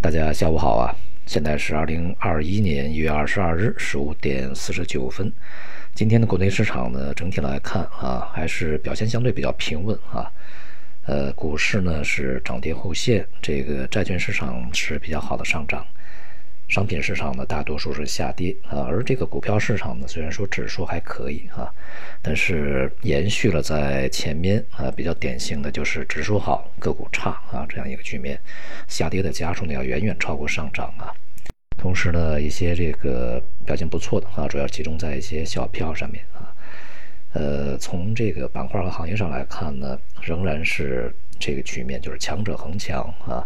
大家下午好啊！现在是二零二一年一月二十二日十五点四十九分。今天的国内市场呢，整体来看啊，还是表现相对比较平稳啊。呃，股市呢是涨跌互现，这个债券市场是比较好的上涨。商品市场呢，大多数是下跌啊，而这个股票市场呢，虽然说指数还可以啊，但是延续了在前面啊比较典型的就是指数好个股差啊这样一个局面，下跌的家数呢要远远超过上涨啊。同时呢，一些这个表现不错的啊，主要集中在一些小票上面啊。呃，从这个板块和行业上来看呢，仍然是这个局面，就是强者恒强啊。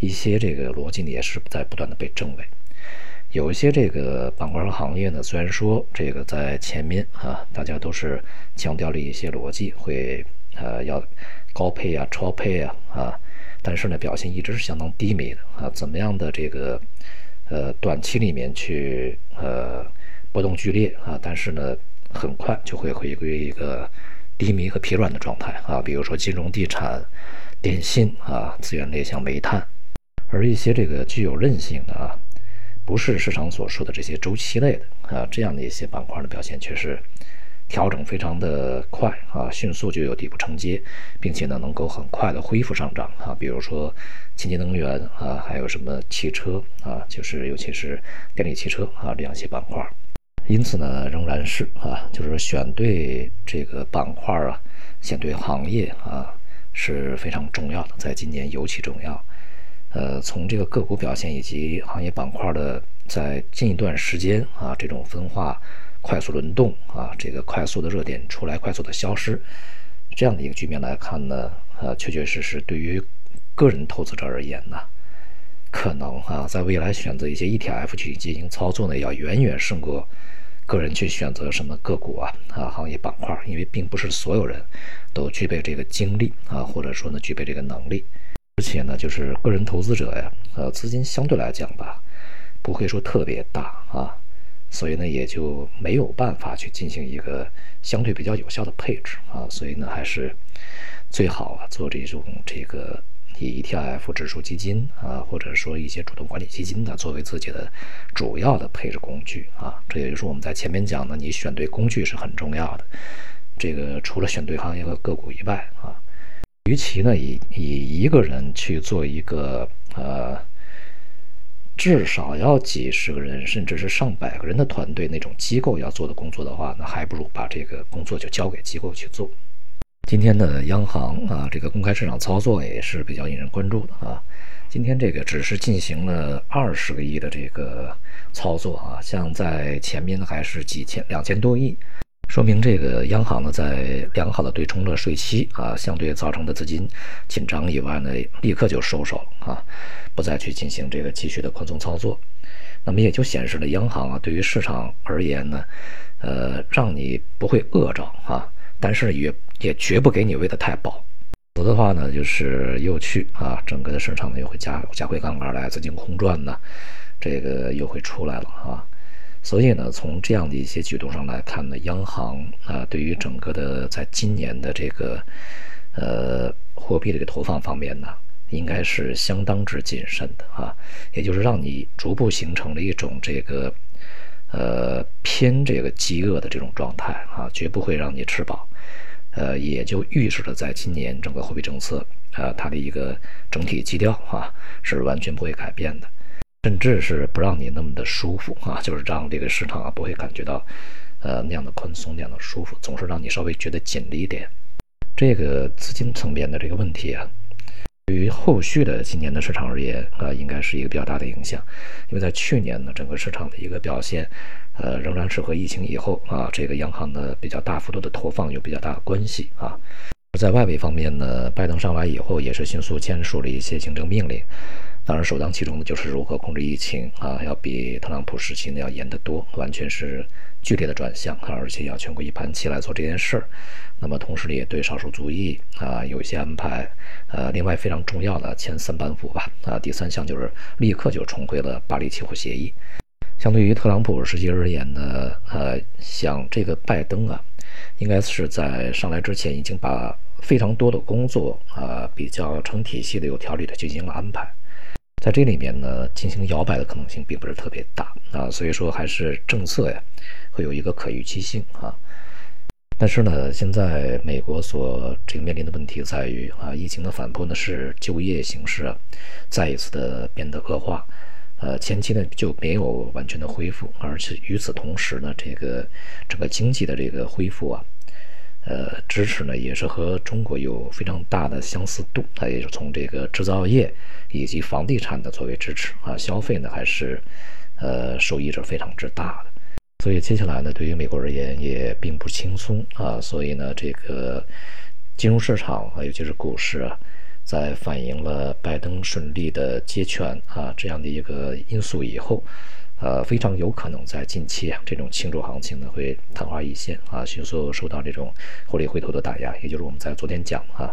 一些这个逻辑呢也是在不断的被证伪。有一些这个板块和行业呢，虽然说这个在前面啊，大家都是强调了一些逻辑，会呃要高配啊、超配啊啊，但是呢表现一直是相当低迷的啊。怎么样的这个呃短期里面去呃波动剧烈啊，但是呢很快就会回归一个低迷和疲软的状态啊。比如说金融、地产、电信啊，资源类像煤炭，而一些这个具有韧性的啊。不是市场所说的这些周期类的啊，这样的一些板块的表现却是调整非常的快啊，迅速就有底部承接，并且呢能够很快的恢复上涨啊。比如说清洁能源啊，还有什么汽车啊，就是尤其是电力汽车啊这样一些板块。因此呢，仍然是啊，就是选对这个板块啊，选对行业啊是非常重要的，在今年尤其重要。呃，从这个个股表现以及行业板块的在近一段时间啊，这种分化、快速轮动啊，这个快速的热点出来，快速的消失，这样的一个局面来看呢，呃，确确实实对于个人投资者而言呢，可能啊，在未来选择一些 ETF 去进行操作呢，要远远胜过个人去选择什么个股啊啊行业板块，因为并不是所有人都具备这个精力啊，或者说呢，具备这个能力。而且呢，就是个人投资者呀，呃，资金相对来讲吧，不会说特别大啊，所以呢，也就没有办法去进行一个相对比较有效的配置啊，所以呢，还是最好啊，做这种这个以 ETF 指数基金啊，或者说一些主动管理基金的作为自己的主要的配置工具啊，这也就是我们在前面讲的，你选对工具是很重要的，这个除了选对行业和个股以外啊。与其呢以以一个人去做一个呃，至少要几十个人甚至是上百个人的团队那种机构要做的工作的话，那还不如把这个工作就交给机构去做。今天的央行啊，这个公开市场操作也是比较引人关注的啊。今天这个只是进行了二十个亿的这个操作啊，像在前面还是几千两千多亿。说明这个央行呢，在良好的对冲了税期啊，相对造成的资金紧张以外呢，立刻就收手了啊，不再去进行这个继续的宽松操作，那么也就显示了央行啊，对于市场而言呢，呃，让你不会饿着啊，但是也也绝不给你喂得太饱，否则的话呢，就是又去啊，整个的市场呢又会加加回杠杆来，资金空转呢，这个又会出来了啊。所以呢，从这样的一些举动上来看呢，央行啊，对于整个的在今年的这个呃货币这个投放方面呢，应该是相当之谨慎的啊，也就是让你逐步形成了一种这个呃偏这个饥饿的这种状态啊，绝不会让你吃饱，呃，也就预示着在今年整个货币政策啊，它的一个整体基调啊，是完全不会改变的。甚至是不让你那么的舒服啊，就是让这个市场啊不会感觉到，呃那样的宽松那样的舒服，总是让你稍微觉得紧了一点。这个资金层面的这个问题啊，对于后续的今年的市场而言啊，应该是一个比较大的影响。因为在去年呢，整个市场的一个表现，呃，仍然是和疫情以后啊，这个央行的比较大幅度的投放有比较大的关系啊。在外围方面呢，拜登上来以后也是迅速签署了一些行政命令。当然，首当其冲的就是如何控制疫情啊，要比特朗普时期呢要严得多，完全是剧烈的转向，而且要全国一盘棋来做这件事儿。那么同时呢，也对少数族裔啊有一些安排。呃，另外非常重要的前三板斧吧，啊，第三项就是立刻就重回了巴黎气候协议。相对于特朗普时期而言呢，呃，像这个拜登啊，应该是在上来之前已经把非常多的工作啊比较成体系的、有条理的进行了安排。在这里面呢，进行摇摆的可能性并不是特别大啊，所以说还是政策呀，会有一个可预期性啊。但是呢，现在美国所这个面临的问题在于啊，疫情的反扑呢是就业形势啊，再一次的变得恶化，呃，前期呢就没有完全的恢复，而且与此同时呢，这个整个经济的这个恢复啊。呃，支持呢也是和中国有非常大的相似度，它也是从这个制造业以及房地产的作为支持啊，消费呢还是呃受益者非常之大的，所以接下来呢对于美国而言也并不轻松啊，所以呢这个金融市场啊，尤其是股市啊，在反映了拜登顺利的接权啊这样的一个因素以后。呃，非常有可能在近期啊，这种庆祝行情呢会昙花一现啊，迅速受到这种获利回头的打压。也就是我们在昨天讲啊，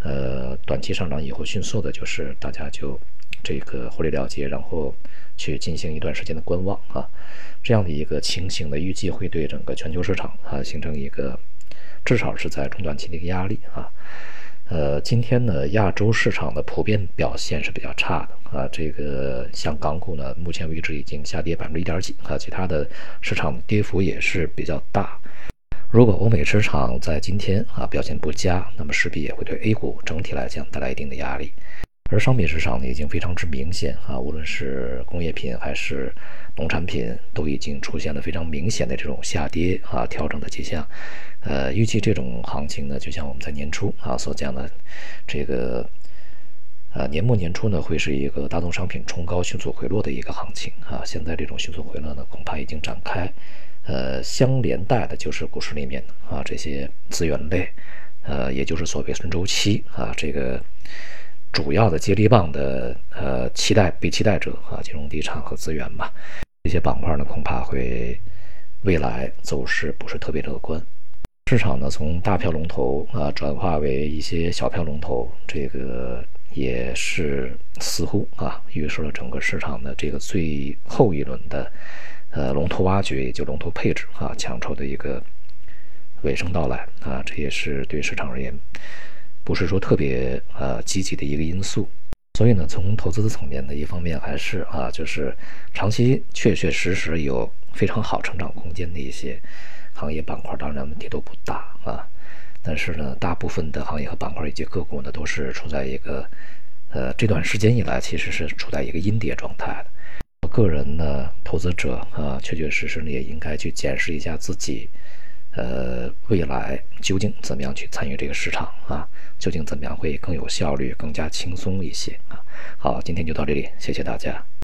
呃，短期上涨以后迅速的，就是大家就这个获利了结，然后去进行一段时间的观望啊，这样的一个情形呢，预计会对整个全球市场啊形成一个至少是在中短期的一个压力啊。呃，今天呢，亚洲市场的普遍表现是比较差的啊。这个像港股呢，目前为止已经下跌百分之一点几啊，其他的市场跌幅也是比较大。如果欧美市场在今天啊表现不佳，那么势必也会对 A 股整体来讲带来一定的压力。而商品市场呢，已经非常之明显啊，无论是工业品还是农产品，都已经出现了非常明显的这种下跌啊调整的迹象。呃，预计这种行情呢，就像我们在年初啊所讲的，这个呃年末年初呢，会是一个大宗商品冲高迅速回落的一个行情啊。现在这种迅速回落呢，恐怕已经展开。呃，相连带的就是股市里面啊这些资源类，呃，也就是所谓顺周期啊这个。主要的接力棒的呃期待被期待者啊，金融地产和资源吧，这些板块呢恐怕会未来走势不是特别乐观。市场呢从大票龙头啊转化为一些小票龙头，这个也是似乎啊预示了整个市场的这个最后一轮的呃龙头挖掘，也就龙头配置啊强筹的一个尾声到来啊，这也是对市场而言。不是说特别呃积极的一个因素，所以呢，从投资的层面呢，一方面还是啊，就是长期确确实实有非常好成长空间的一些行业板块，当然问题都不大啊。但是呢，大部分的行业和板块以及个股呢，都是处在一个呃这段时间以来其实是处在一个阴跌状态的。我个人呢，投资者啊，确确实实呢也应该去检视一下自己。呃，未来究竟怎么样去参与这个市场啊？究竟怎么样会更有效率、更加轻松一些啊？好，今天就到这里，谢谢大家。